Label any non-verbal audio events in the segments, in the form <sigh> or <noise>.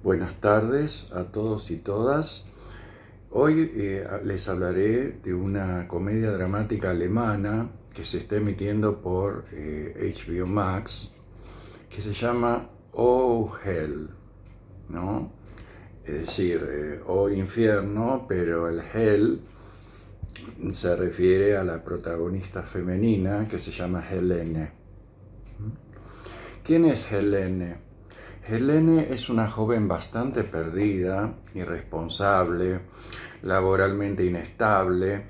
Buenas tardes a todos y todas. Hoy eh, les hablaré de una comedia dramática alemana que se está emitiendo por HBO eh, Max, que se llama Oh Hell, ¿no? Es decir, eh, Oh Infierno, pero el Hell se refiere a la protagonista femenina que se llama Helene. ¿Quién es Helene? Helene es una joven bastante perdida, irresponsable, laboralmente inestable,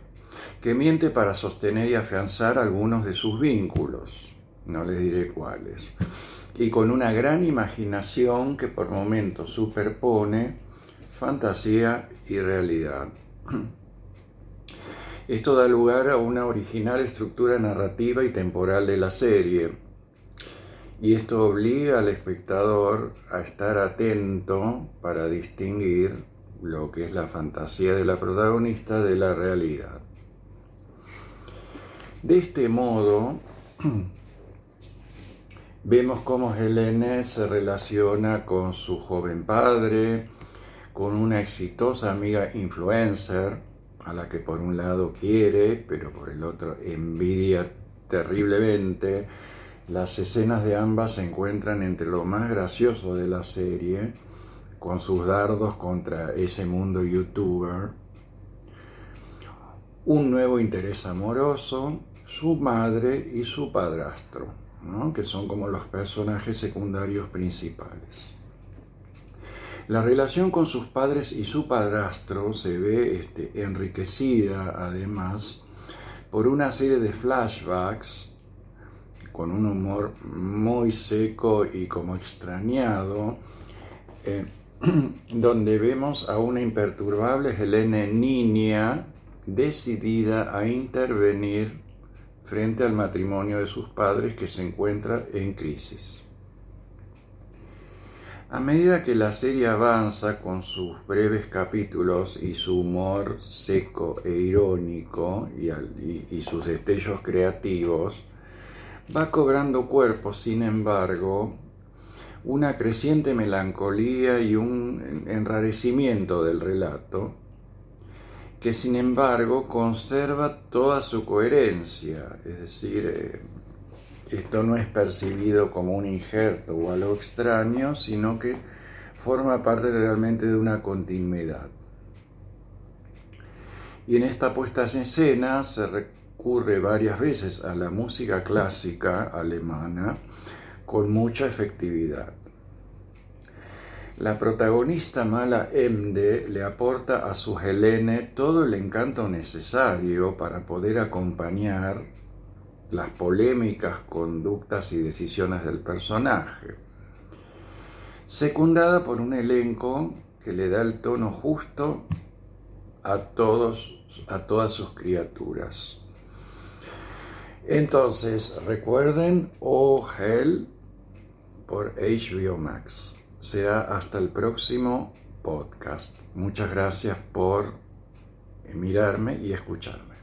que miente para sostener y afianzar algunos de sus vínculos, no les diré cuáles, y con una gran imaginación que por momentos superpone fantasía y realidad. Esto da lugar a una original estructura narrativa y temporal de la serie, y esto obliga al espectador a estar atento para distinguir lo que es la fantasía de la protagonista de la realidad. De este modo, <clears throat> vemos cómo Helene se relaciona con su joven padre, con una exitosa amiga influencer, a la que por un lado quiere, pero por el otro envidia terriblemente, las escenas de ambas se encuentran entre lo más gracioso de la serie, con sus dardos contra ese mundo youtuber, un nuevo interés amoroso, su madre y su padrastro, que son como los personajes secundarios principales. La relación con sus padres y su padrastro se ve este, enriquecida además por una serie de flashbacks con un humor muy seco y como extrañado, eh, <clears throat> donde vemos a una imperturbable Helene niña decidida a intervenir frente al matrimonio de sus padres que se encuentra en crisis. A medida que la serie avanza con sus breves capítulos y su humor seco e irónico y sus destellos creativos, va cobrando cuerpo, sin embargo, una creciente melancolía y un enrarecimiento del relato, que sin embargo conserva toda su coherencia, es decir, eh, esto no es percibido como un injerto o algo extraño, sino que forma parte realmente de una continuidad. Y en esta puesta en escena se, ocurre varias veces a la música clásica alemana con mucha efectividad. La protagonista mala Emde le aporta a su Helene todo el encanto necesario para poder acompañar las polémicas conductas y decisiones del personaje, secundada por un elenco que le da el tono justo a, todos, a todas sus criaturas. Entonces, recuerden Oh Hell por HBO Max. Será hasta el próximo podcast. Muchas gracias por mirarme y escucharme.